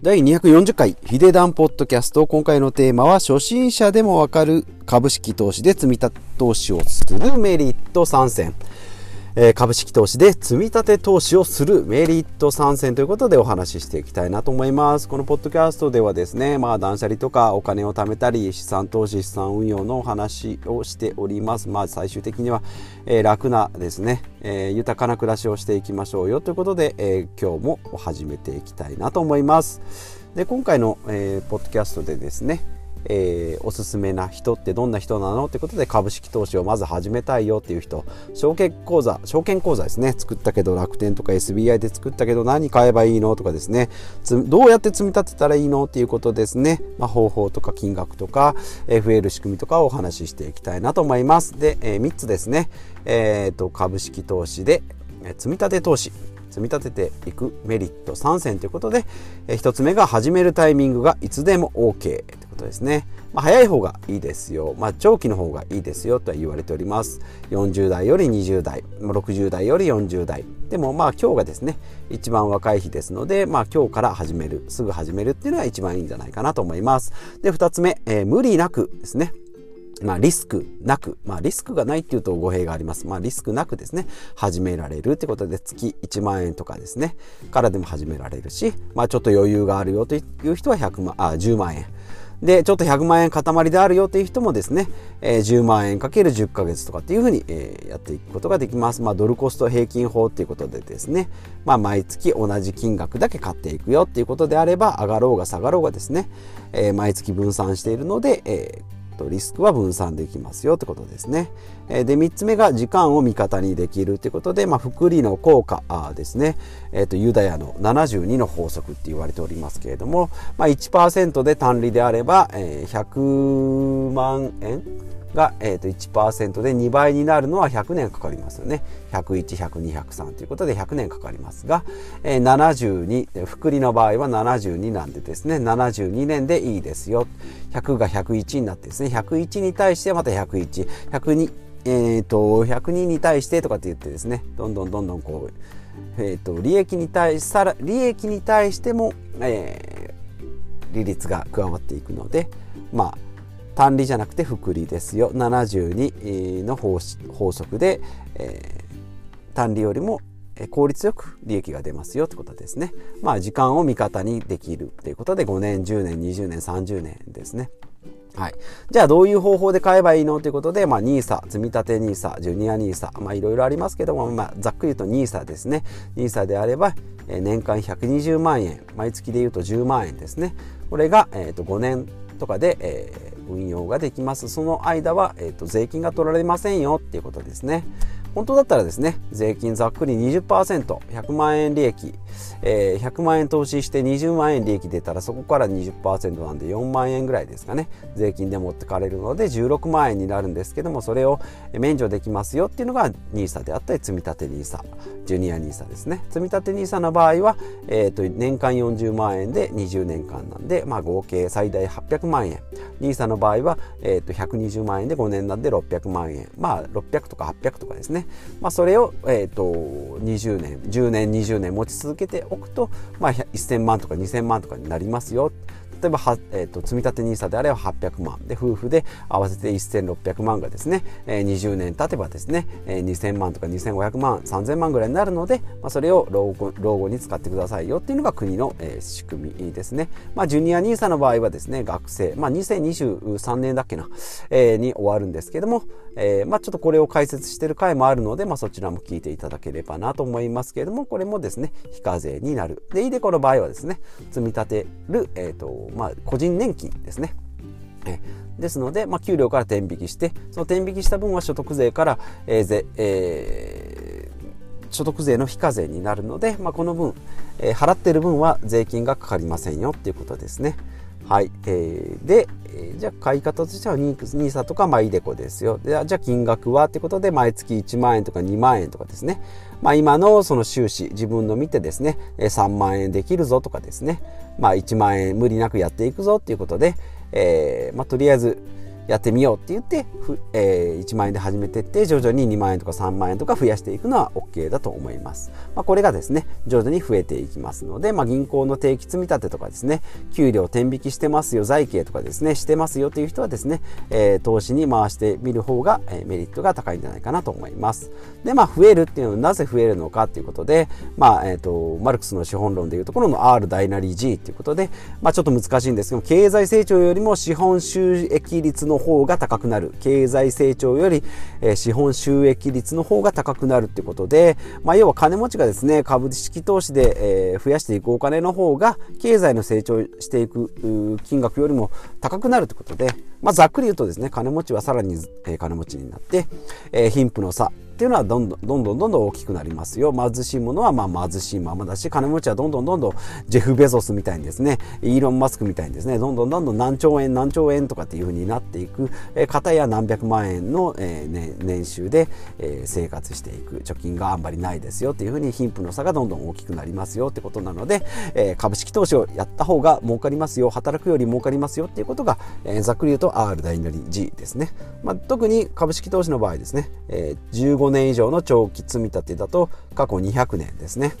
第240回ヒデダンポッドキャスト。今回のテーマは初心者でもわかる株式投資で積み立て投資をするメリット参戦。え株式投資で積み立て投資をするメリット参戦ということでお話ししていきたいなと思います。このポッドキャストではですね、まあ断捨離とかお金を貯めたり資産投資、資産運用のお話をしております。まあ最終的には、え、楽なですね、え、豊かな暮らしをしていきましょうよということで、え、今日も始めていきたいなと思います。で、今回の、えー、ポッドキャストでですね、えー、おすすめな人ってどんな人なのってことで株式投資をまず始めたいよっていう人。証券口座証券口座ですね。作ったけど楽天とか SBI で作ったけど何買えばいいのとかですね。どうやって積み立てたらいいのっていうことですね、まあ、方法とか金額とか、えー、増える仕組みとかをお話ししていきたいなと思います。で、えー、3つですね、えーと、株式投資で積み立て投資。積み立てていくメリット3選ということで、え1つ目が始めるタイミングがいつでも OK ことですね。まあ、早い方がいいですよ。まあ、長期の方がいいですよとは言われております。40代より20代、60代より40代。でもまあ今日がですね、一番若い日ですので、まあ今日から始める、すぐ始めるっていうのが一番いいんじゃないかなと思います。で、2つ目、えー、無理なくですね。まあ、リスクなく、まあ、リスクがないっていうと語弊があります。まあ、リスクなくですね、始められるってことで、月1万円とかですね、からでも始められるし、まあ、ちょっと余裕があるよという人は100万、あ、10万円。で、ちょっと100万円塊であるよという人もですね、えー、10万円かける10ヶ月とかっていうふうに、えー、やっていくことができます。まあ、ドルコスト平均法っていうことでですね、まあ、毎月同じ金額だけ買っていくよっていうことであれば、上がろうが下がろうがですね、えー、毎月分散しているので、えーとリスクは分散できますよってことですね。で3つ目が時間を味方にできるということで、まあ、複利の効果ですね、えーと、ユダヤの72の法則って言われておりますけれども、まあ、1%で単利であれば、えー、100万円が、えー、と1%で2倍になるのは100年かかりますよね。101、102、103ということで100年かかりますが、えー、72、複利の場合は72なんでですね、72年でいいですよ。100が101になってですね、101に対してまた101、102、えー、と、102に対してとかって言ってですね、どんどんどんどんこう、えー、と、利益に対し、利益に対しても、えー、利率が加わっていくので、まあ、単利じゃなくて複利ですよ72の法則で、えー、単利よりも効率よく利益が出ますよってことですね。まあ時間を味方にできるということで5年10年20年30年ですね。はい。じゃあどういう方法で買えばいいのということで、まあ NISA、積立 NISA、ジュニア NISA、まあいろいろありますけども、まあざっくり言うと NISA ですね。NISA であれば、年間120万円、毎月で言うと10万円ですね。これが、えー、と5年とかで、えー、運用ができます。その間は、えーと、税金が取られませんよっていうことですね。本当だったらですね、税金ざっくり20%、100万円利益、えー、100万円投資して20万円利益出たらそこから20%なんで4万円ぐらいですかね。税金で持ってかれるので16万円になるんですけどもそれを免除できますよっていうのが NISA であったり積立 NISA ジュニア NISA ですね。積立 NISA の場合は、えー、と年間40万円で20年間なんで、まあ、合計最大800万円。NISA の場合は、えー、と120万円で5年なんで600万円。まあ600とか800とかですね、まあ、それを、えー、と20年10年20年持ち続けておくと、まあ、1000万とか2000万とかになりますよ。例えばは、えーと、積立 NISA であれば800万。で夫婦で合わせて1600万がですね、えー、20年経てばですね、えー、2000万とか2500万3000万ぐらいになるので、まあ、それを老後老後に使ってくださいよっていうのが国の、えー、仕組みですね、まあ、ジュニア NISA の場合はですね学生、まあ、2023年だっけな、えー、に終わるんですけども、えーまあ、ちょっとこれを解説している回もあるので、まあ、そちらも聞いていただければなと思いますけれどもこれもですね非課税になる。でイデコの場合はですね積み立てる、えーとまあ、個人年金ですね。えですので、まあ、給料から転引きしてその転引きした分は所得税から、えーぜえー、所得税の非課税になるので、まあ、この分、えー、払ってる分は税金がかかりませんよっていうことですね。はい。えー、で、えー、じゃあ買い方としては NISA とかまあイデコですよ。でじゃあ金額はってことで毎月1万円とか2万円とかですね。まあ今のその収支、自分の見てですね、3万円できるぞとかですね。まあ1万円無理なくやっていくぞっていうことで、えー、まあとりあえずやってみようって言ってえー、1万円で始めてって徐々に2万円とか3万円とか増やしていくのは OK だと思います、まあ、これがですね徐々に増えていきますので、まあ、銀行の定期積立とかですね給料天引きしてますよ財形とかですねしてますよという人はですね、えー、投資に回してみる方が、えー、メリットが高いんじゃないかなと思います。でまあ増えるっていうのはなぜ増えるのかということでまあえっ、ー、とマルクスの資本論でいうところの R 大なり G ということでまあちょっと難しいんですけど経済成長よりも資本収益率の方が高くなる。経済成長より、え、資本収益率の方が高くなるっていうことで、まあ、要は金持ちがですね株式投資で、え、増やしていくお金の方が経済の成長していく金額よりも高くなるということで、まあ、ざっくり言うとですね金持ちはさらに、え、金持ちになって、え、貧富の差っていうのはどんどんどんどんどんどん大きくなりますよ。貧しいものはまあ貧しいままだし金持ちはどんどんどんどんジェフ・ベゾスみたいにですねイーロン・マスクみたいにですねどんどんどんどん何兆円何兆円とかっていうふうになっていく、えー、方や何百万円の、えー、年収で、えー、生活していく。貯金があんまりないですよっていうふうに貧富の差がどんどん大きくなりますよってことなので、えー、株式投資をやった方が儲かりますよ。働くより儲かりますよっていうことが、えー、ざっくり言うと R 大なり G ですね、まあ、特に株式投資の場合ですね、えー、15 5年以上の長期積立だと過去200年ですね。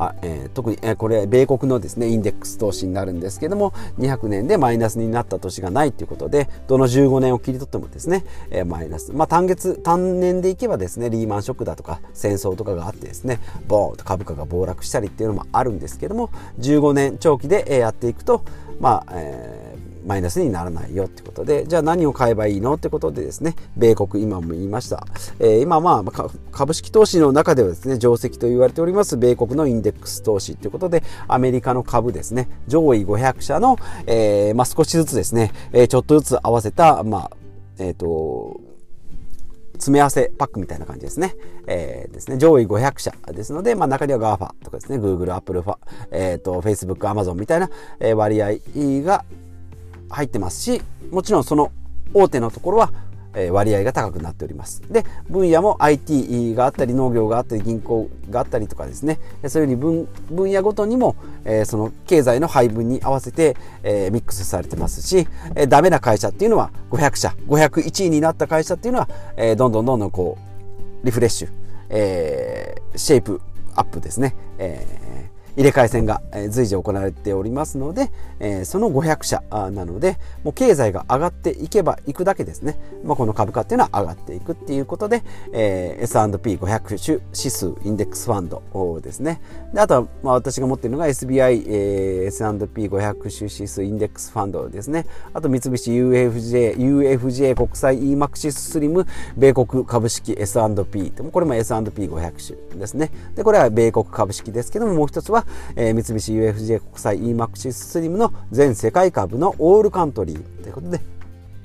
あえー、特に、えー、これ米国のですねインデックス投資になるんですけども200年でマイナスになった年がないということでどの15年を切り取ってもですね、えー、マイナスまあ単月単年でいけばですねリーマンショックだとか戦争とかがあってですねボーンと株価が暴落したりっていうのもあるんですけども15年長期でやっていくとまあ、えーマイナスにならないよってことでじゃあ何を買えばいいのってことでですね米国今も言いました、えー、今まあ株式投資の中ではですね定石と言われております米国のインデックス投資ということでアメリカの株ですね上位500社の、えー、まあ、少しずつですね、えー、ちょっとずつ合わせたまあえっ、と詰め合わせパックみたいな感じですね。えー、ですね。上位500社ですので、まあ中には GAFA とかですね、Google、Apple、えっ、ー、と、Facebook、Amazon みたいな割合が入ってますしもちろんその大手のところは割合が高くなっております。で分野も IT があったり農業があったり銀行があったりとかですね。そういうふうに分分野ごとにも、えー、その経済の配分に合わせて、えー、ミックスされてますし、えー、ダメな会社っていうのは500社501位になった会社っていうのは、えー、どんどんどんどんこうリフレッシュ、えー、シェイプアップですね、えー入れ替え戦が随時行われておりますので、その500社なので、もう経済が上がっていけばいくだけですね、まあ、この株価っていうのは上がっていくっていうことで、えー、S&P500 種指数インデックスファンドですね。であとは、まあ、私が持っているのが SBI、えー、S&P500 種指数インデックスファンドですね。あと三菱 UFJ、UFJ 国際 EMAXIS スリム米国株式 S&P これも S&P500 種ですね。で、これは米国株式ですけども、もう一つはえー、三菱 UFJ 国際 EMAXIS スリムの全世界株のオールカントリーということで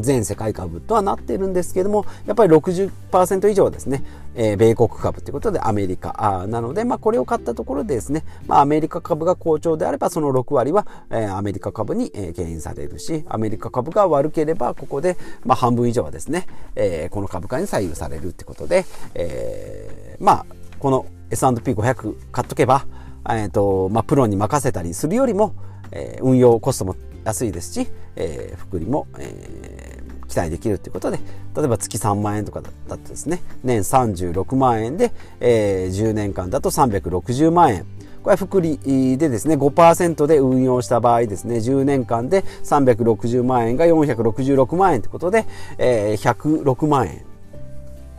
全世界株とはなっているんですけどもやっぱり60%以上はですね、えー、米国株ということでアメリカあなので、まあ、これを買ったところでですね、まあ、アメリカ株が好調であればその6割は、えー、アメリカ株に、えー、牽引されるしアメリカ株が悪ければここで、まあ、半分以上はですね、えー、この株価に左右されるってことで、えー、まあこの S&P500 買っとけばえーとまあ、プロに任せたりするよりも、えー、運用コストも安いですし、えー、福利も、えー、期待できるということで例えば月3万円とかだとですね。年36万円で、えー、10年間だと360万円。これは福利でですね5%で運用した場合ですね10年間で360万円が466万円ということで、えー、106万円。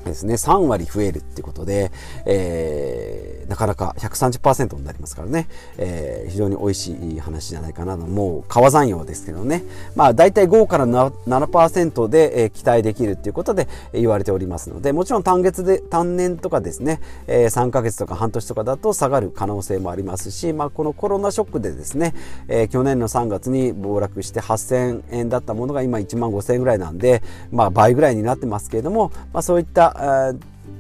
ですね、3割増えるってことで、えー、なかなか130%になりますからね、えー、非常に美味しい話じゃないかなと。もう川山用ですけどね、まあ大体5から7%で、えー、期待できるっていうことで言われておりますので、もちろん単月で、単年とかですね、えー、3ヶ月とか半年とかだと下がる可能性もありますし、まあこのコロナショックでですね、えー、去年の3月に暴落して8000円だったものが今1万5000円ぐらいなんで、まあ倍ぐらいになってますけれども、まあそういった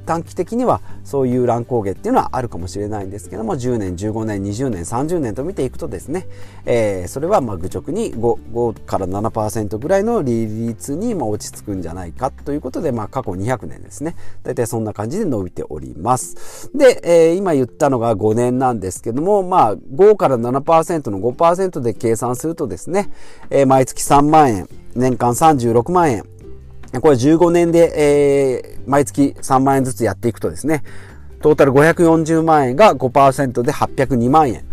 短期的にはそういう乱高下っていうのはあるかもしれないんですけども10年15年20年30年と見ていくとですね、えー、それはまあ愚直に 5, 5から7%ぐらいの利率にま落ち着くんじゃないかということで、まあ、過去200年ですね。大体そんな感じで伸びております。で、えー、今言ったのが5年なんですけどもまあ5から7%の5%で計算するとですね、えー、毎月3万円年間36万円これ15年で、えー、毎月3万円ずつやっていくとですね、トータル540万円が5%で802万円。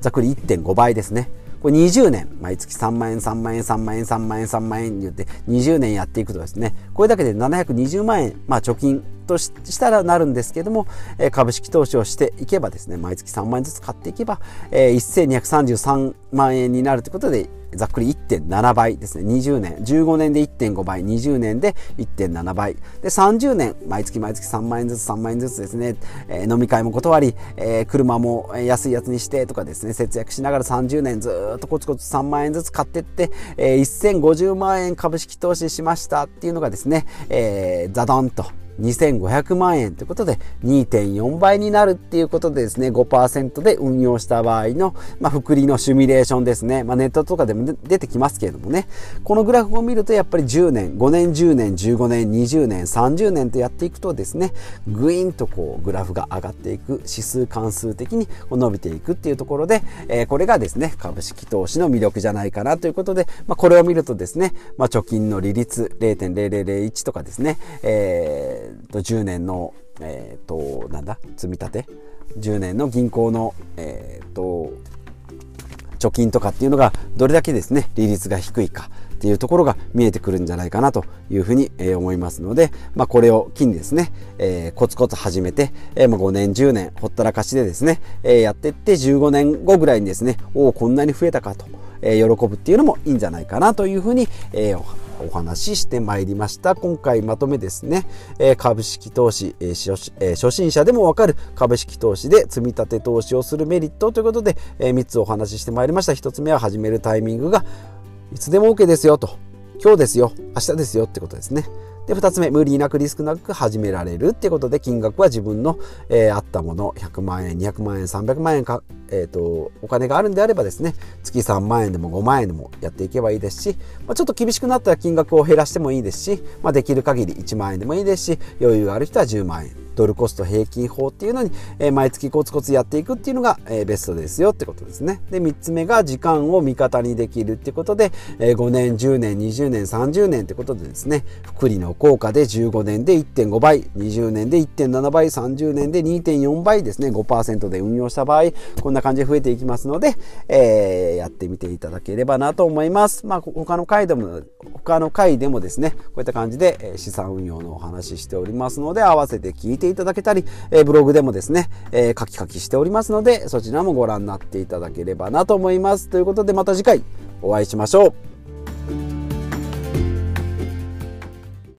ざっくり1.5倍ですね。これ20年、毎月3万円、3万円、3万円、3万円、3万円によって20年やっていくとですね、これだけで720万円、まあ貯金としたらなるんですけども、え株式投資をしていけばですね、毎月3万円ずつ買っていけば、1233万円になるということで、ざっくり1.7倍ですね。20年。15年で1.5倍。20年で1.7倍。で、30年。毎月毎月3万円ずつ3万円ずつですね。えー、飲み会も断り、えー、車も安いやつにしてとかですね。節約しながら30年ずっとコツコツ3万円ずつ買ってって、えー、1050万円株式投資しましたっていうのがですね、えー、ザドンと2500万円ということで2.4倍になるっていうことでですね5%で運用した場合の、まあ、複利のシミュレーションですね、まあ、ネットとかでも出てきますけれどもね。このグラフを見るとやっぱり10年5年10年15年20年30年とやっていくとですねグイーンとこうグラフが上がっていく指数関数的に伸びていくっていうところで、えー、これがですね株式投資の魅力じゃないかなということで、まあ、これを見るとですね、まあ、貯金の利率0.0001とかですね、えーと10年の、えー、となんだ？積み立て？10年の銀行の、えー、と貯金とかっていうのがどれだけですね利率が低いかっていうところが見えてくるんじゃないかなというふうに、え思いますので、まあ、これを機にですね、えー、コツコツ始めて、えー、まあ5年10年ほったらかしでですね、えー、やっていって15年後ぐらいにですねおおこんなに増えたかと、えー、喜ぶっていうのもいいんじゃないかなというふうに、えー、お話ししてまいりました。今回まとめですね、え株式投資、え初心者でもわかる。株式投資で積み立て投資をするメリットということで、え3つお話ししてまいりました。1つ目は始めるタイミングがいつでも OK ですよと。今日ですよ。明日ですよってことですね。で、二つ目、無理なくリスクなく始められるっていうことで、金額は自分の、えー、あったもの、100万円、200万円、300万円か、えっ、ー、と、お金があるんであればですね、月3万円でも5万円でもやっていけばいいですし、まあ、ちょっと厳しくなったら金額を減らしてもいいですし、まあ、できる限り1万円でもいいですし、余裕がある人は10万円。ドルコスト平均法っていうのに、えー、毎月コツコツやっていくっていうのが、えー、ベストですよってことですね。で、3つ目が時間を味方にできるってことで、えー、5年、10年、20年、30年ってことでですね、福利の効果で15年で1.5倍、20年で1.7倍、30年で2.4倍ですね、5%で運用した場合、こんな感じで増えていきますので、えー、やってみていただければなと思います。まあ、他の回でも、他の回でもですね、こういった感じで資産運用のお話ししておりますので、合わせて聞いていただけたり、えブログでもですね、え書き書きしておりますので、そちらもご覧になっていただければなと思います。ということでまた次回お会いしましょう。